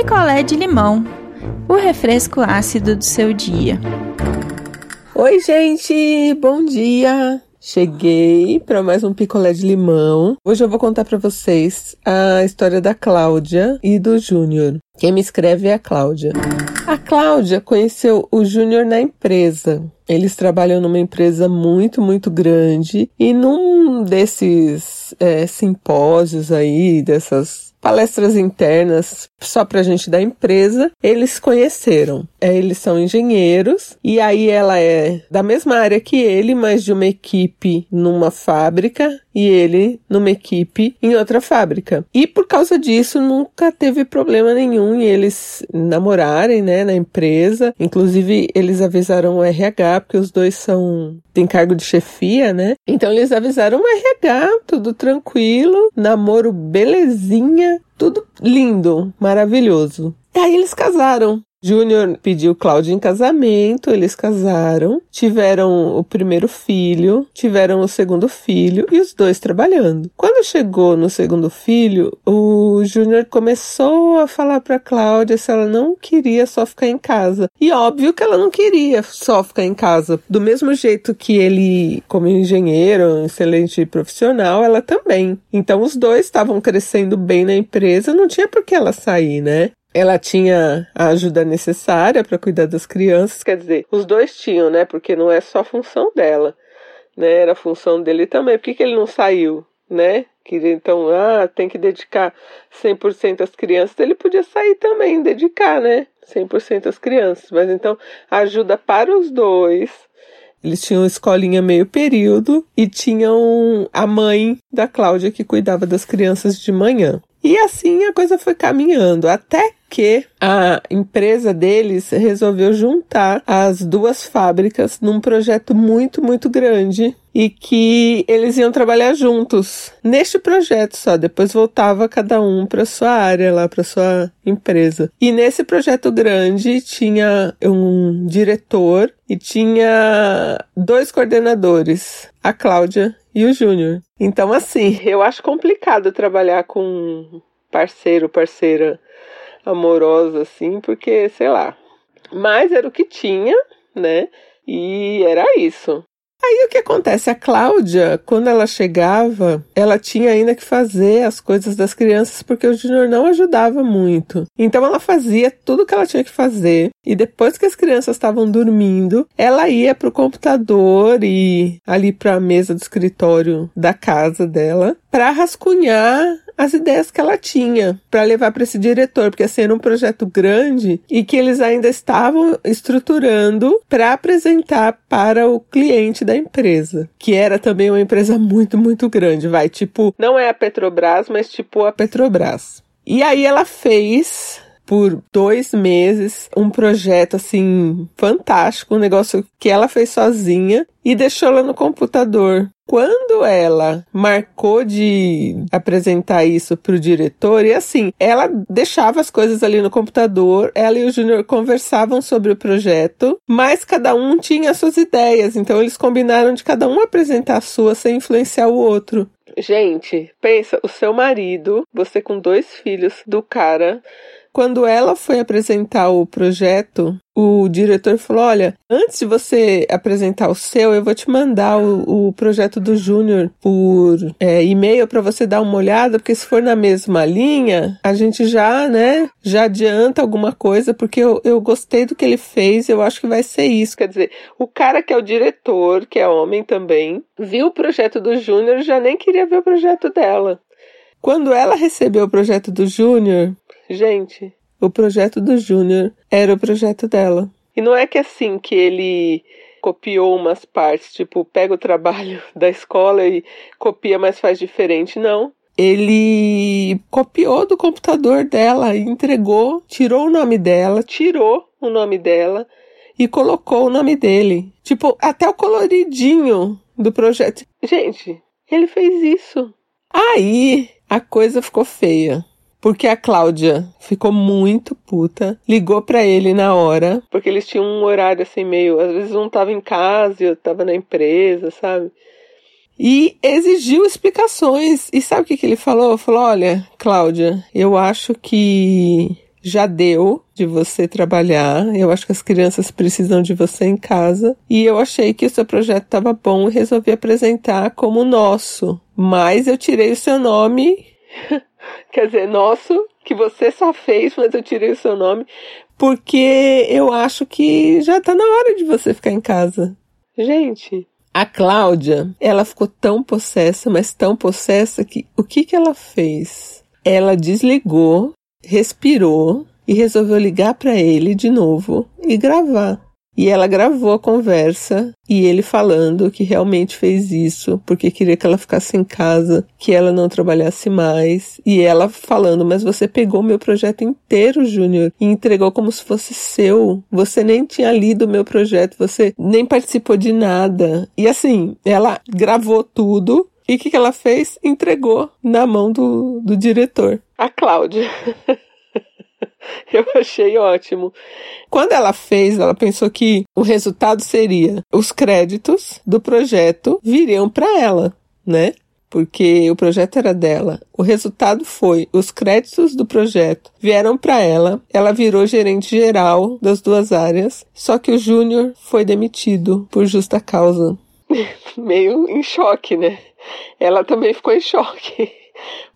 picolé de limão, o refresco ácido do seu dia. Oi, gente, bom dia. Cheguei para mais um picolé de limão. Hoje eu vou contar para vocês a história da Cláudia e do Júnior. Quem me escreve é a Cláudia. A Cláudia conheceu o Júnior na empresa. Eles trabalham numa empresa muito, muito grande e num desses é, simpósios aí, dessas palestras internas só pra gente da empresa, eles conheceram. É, eles são engenheiros e aí ela é da mesma área que ele, mas de uma equipe numa fábrica e ele numa equipe em outra fábrica. E por causa disso nunca teve problema nenhum em eles namorarem, né, na empresa. Inclusive eles avisaram o RH porque os dois são tem cargo de chefia, né? Então eles avisaram o RH, tudo tranquilo, namoro belezinha, tudo lindo, maravilhoso. E aí eles casaram. Júnior pediu Cláudia em casamento, eles casaram, tiveram o primeiro filho, tiveram o segundo filho e os dois trabalhando. Quando chegou no segundo filho, o Júnior começou a falar para Cláudia se ela não queria só ficar em casa. E óbvio que ela não queria só ficar em casa. Do mesmo jeito que ele, como engenheiro, um excelente profissional, ela também. Então os dois estavam crescendo bem na empresa, não tinha por que ela sair, né? Ela tinha a ajuda necessária para cuidar das crianças, quer dizer, os dois tinham, né? Porque não é só função dela, né? Era função dele também. Por que, que ele não saiu, né? Que então, ah, tem que dedicar 100% às crianças. Ele podia sair também, dedicar, né? 100% às crianças. Mas então, ajuda para os dois. Eles tinham escolinha meio período e tinham a mãe da Cláudia que cuidava das crianças de manhã. E assim a coisa foi caminhando, até que a empresa deles resolveu juntar as duas fábricas num projeto muito, muito grande e que eles iam trabalhar juntos neste projeto só. Depois voltava cada um para sua área lá, para sua empresa. E nesse projeto grande tinha um diretor e tinha dois coordenadores, a Cláudia e o Júnior. Então, assim, eu acho complicado trabalhar com parceiro, parceira amorosa, assim, porque, sei lá. Mas era o que tinha, né? E era isso. Aí o que acontece? A Cláudia, quando ela chegava, ela tinha ainda que fazer as coisas das crianças porque o Júnior não ajudava muito. Então ela fazia tudo que ela tinha que fazer e depois que as crianças estavam dormindo, ela ia para o computador e ali para a mesa do escritório da casa dela para rascunhar as ideias que ela tinha para levar para esse diretor, porque assim era um projeto grande e que eles ainda estavam estruturando para apresentar para o cliente da empresa, que era também uma empresa muito, muito grande, vai, tipo, não é a Petrobras, mas tipo a Petrobras. E aí ela fez por dois meses um projeto assim fantástico, um negócio que ela fez sozinha e deixou lá no computador. Quando ela marcou de apresentar isso para o diretor, e assim, ela deixava as coisas ali no computador, ela e o Júnior conversavam sobre o projeto, mas cada um tinha suas ideias, então eles combinaram de cada um apresentar a sua sem influenciar o outro. Gente, pensa, o seu marido, você com dois filhos do cara, quando ela foi apresentar o projeto, o diretor falou: Olha, antes de você apresentar o seu, eu vou te mandar o, o projeto do Júnior por é, e-mail para você dar uma olhada, porque se for na mesma linha, a gente já, né, já adianta alguma coisa, porque eu, eu gostei do que ele fez, eu acho que vai ser isso. Quer dizer, o cara que é o diretor, que é homem também, viu o projeto do Júnior já nem queria ver o projeto dela. Quando ela recebeu o projeto do Júnior, Gente, o projeto do Júnior era o projeto dela. E não é que assim que ele copiou umas partes, tipo, pega o trabalho da escola e copia, mas faz diferente, não. Ele copiou do computador dela entregou, tirou o nome dela, tirou o nome dela e colocou o nome dele. Tipo, até o coloridinho do projeto. Gente, ele fez isso. Aí a coisa ficou feia. Porque a Cláudia ficou muito puta, ligou para ele na hora, porque eles tinham um horário assim meio, às vezes um tava em casa e outro tava na empresa, sabe? E exigiu explicações. E sabe o que, que ele falou? Falou: olha, Cláudia, eu acho que já deu de você trabalhar. Eu acho que as crianças precisam de você em casa. E eu achei que o seu projeto estava bom e resolvi apresentar como nosso. Mas eu tirei o seu nome. Quer dizer, nosso, que você só fez, mas eu tirei o seu nome. Porque eu acho que já tá na hora de você ficar em casa. Gente, a Cláudia, ela ficou tão possessa, mas tão possessa que o que que ela fez? Ela desligou, respirou e resolveu ligar para ele de novo e gravar. E ela gravou a conversa e ele falando que realmente fez isso porque queria que ela ficasse em casa, que ela não trabalhasse mais. E ela falando: Mas você pegou meu projeto inteiro, Júnior, e entregou como se fosse seu. Você nem tinha lido o meu projeto, você nem participou de nada. E assim, ela gravou tudo. E o que, que ela fez? Entregou na mão do, do diretor, a Cláudia. Eu achei ótimo. Quando ela fez, ela pensou que o resultado seria os créditos do projeto viriam para ela, né? Porque o projeto era dela. O resultado foi os créditos do projeto vieram para ela. Ela virou gerente geral das duas áreas. Só que o Júnior foi demitido por justa causa. Meio em choque, né? Ela também ficou em choque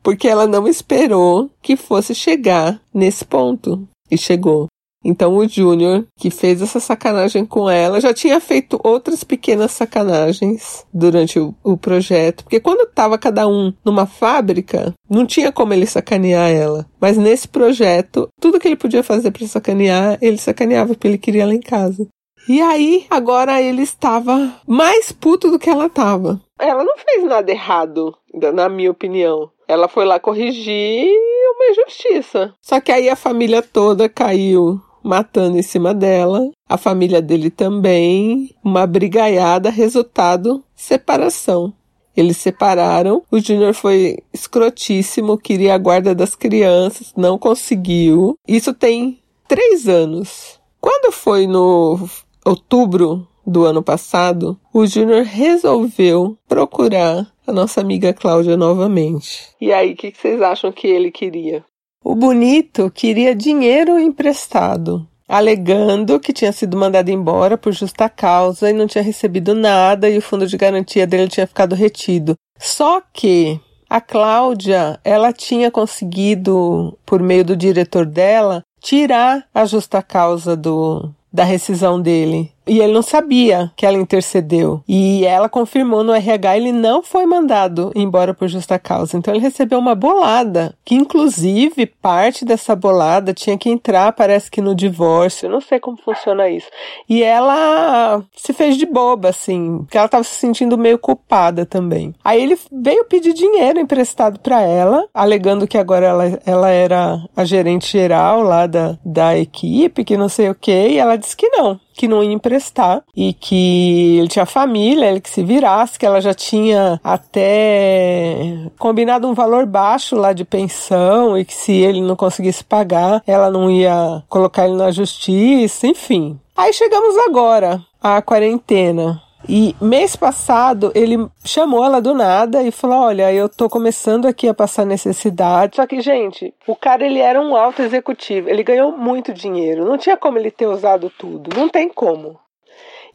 porque ela não esperou que fosse chegar nesse ponto e chegou. Então o Júnior, que fez essa sacanagem com ela, já tinha feito outras pequenas sacanagens durante o, o projeto, porque quando estava cada um numa fábrica, não tinha como ele sacanear ela. Mas nesse projeto, tudo que ele podia fazer para sacanear, ele sacaneava porque ele queria ela em casa. E aí, agora ele estava mais puto do que ela estava. Ela não fez nada errado, na minha opinião. Ela foi lá corrigir uma injustiça. Só que aí a família toda caiu matando em cima dela. A família dele também. Uma brigaiada, resultado: separação. Eles separaram. O Júnior foi escrotíssimo, queria a guarda das crianças, não conseguiu. Isso tem três anos. Quando foi no outubro do ano passado, o Júnior resolveu procurar a nossa amiga Cláudia novamente. E aí, o que, que vocês acham que ele queria? O bonito queria dinheiro emprestado, alegando que tinha sido mandado embora por justa causa e não tinha recebido nada e o fundo de garantia dele tinha ficado retido. Só que a Cláudia, ela tinha conseguido, por meio do diretor dela, tirar a justa causa do, da rescisão dele. E ele não sabia que ela intercedeu. E ela confirmou no RH, ele não foi mandado embora por justa causa. Então ele recebeu uma bolada, que inclusive parte dessa bolada tinha que entrar, parece que no divórcio. Não sei como funciona isso. E ela se fez de boba, assim, porque ela estava se sentindo meio culpada também. Aí ele veio pedir dinheiro emprestado para ela, alegando que agora ela, ela era a gerente geral lá da, da equipe, que não sei o que, e ela disse que não que não ia emprestar e que ele tinha família, ele que se virasse, que ela já tinha até combinado um valor baixo lá de pensão e que se ele não conseguisse pagar, ela não ia colocar ele na justiça, enfim. Aí chegamos agora à quarentena. E mês passado ele chamou ela do nada e falou: Olha, eu tô começando aqui a passar necessidade. Só que, gente, o cara ele era um alto executivo, ele ganhou muito dinheiro, não tinha como ele ter usado tudo, não tem como.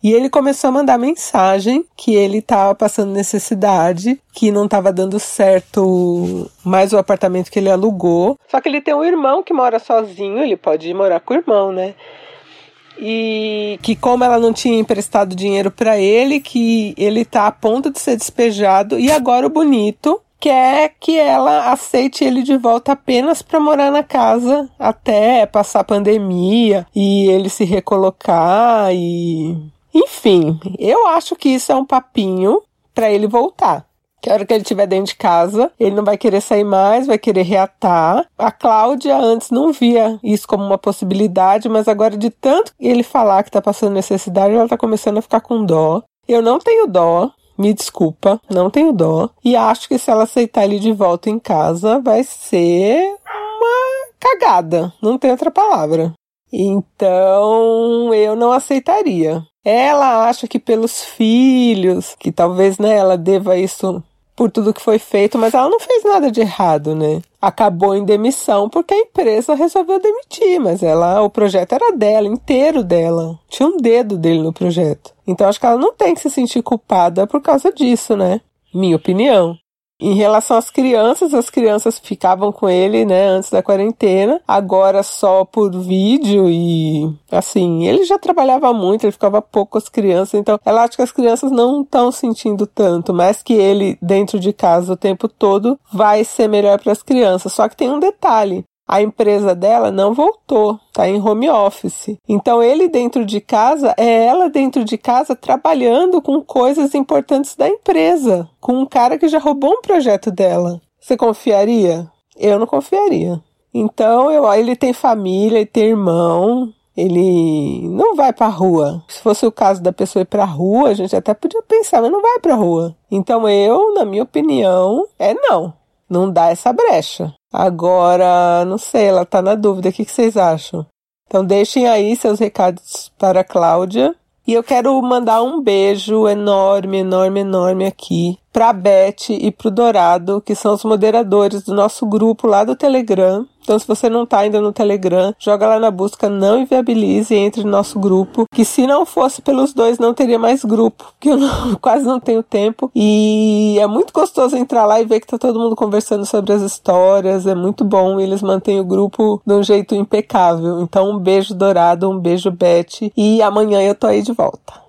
E ele começou a mandar mensagem que ele estava passando necessidade, que não estava dando certo mais o apartamento que ele alugou. Só que ele tem um irmão que mora sozinho, ele pode ir morar com o irmão, né? E que como ela não tinha emprestado dinheiro para ele, que ele tá a ponto de ser despejado. E agora o bonito quer que ela aceite ele de volta apenas para morar na casa até passar a pandemia e ele se recolocar e enfim, eu acho que isso é um papinho para ele voltar que a hora que ele estiver dentro de casa, ele não vai querer sair mais, vai querer reatar. A Cláudia antes não via isso como uma possibilidade, mas agora de tanto ele falar que tá passando necessidade, ela tá começando a ficar com dó. Eu não tenho dó, me desculpa, não tenho dó. E acho que se ela aceitar ele de volta em casa, vai ser uma cagada. Não tem outra palavra. Então, eu não aceitaria. Ela acha que pelos filhos, que talvez né, ela deva isso por tudo que foi feito, mas ela não fez nada de errado, né? acabou em demissão porque a empresa resolveu demitir, mas ela, o projeto era dela, inteiro dela. Tinha um dedo dele no projeto. Então acho que ela não tem que se sentir culpada por causa disso, né? Minha opinião. Em relação às crianças, as crianças ficavam com ele, né, antes da quarentena, agora só por vídeo e assim, ele já trabalhava muito, ele ficava pouco com as crianças, então ela acha que as crianças não estão sentindo tanto, mas que ele dentro de casa o tempo todo vai ser melhor para as crianças. Só que tem um detalhe, a empresa dela não voltou, tá em home office. Então ele dentro de casa é ela dentro de casa trabalhando com coisas importantes da empresa, com um cara que já roubou um projeto dela. Você confiaria? Eu não confiaria. Então eu, ele tem família, ele tem irmão, ele não vai pra rua. Se fosse o caso da pessoa ir pra rua, a gente até podia pensar, mas não vai pra rua. Então eu, na minha opinião, é não. Não dá essa brecha. Agora, não sei, ela tá na dúvida. O que, que vocês acham? Então deixem aí seus recados para a Cláudia. E eu quero mandar um beijo enorme, enorme, enorme aqui para a Beth e para o Dourado, que são os moderadores do nosso grupo lá do Telegram. Então, se você não está ainda no Telegram, joga lá na busca Não Inviabilize e entre no nosso grupo. Que se não fosse pelos dois, não teria mais grupo, porque eu não, quase não tenho tempo. E é muito gostoso entrar lá e ver que tá todo mundo conversando sobre as histórias. É muito bom. Eles mantêm o grupo de um jeito impecável. Então, um beijo dourado, um beijo Beth. E amanhã eu tô aí de volta.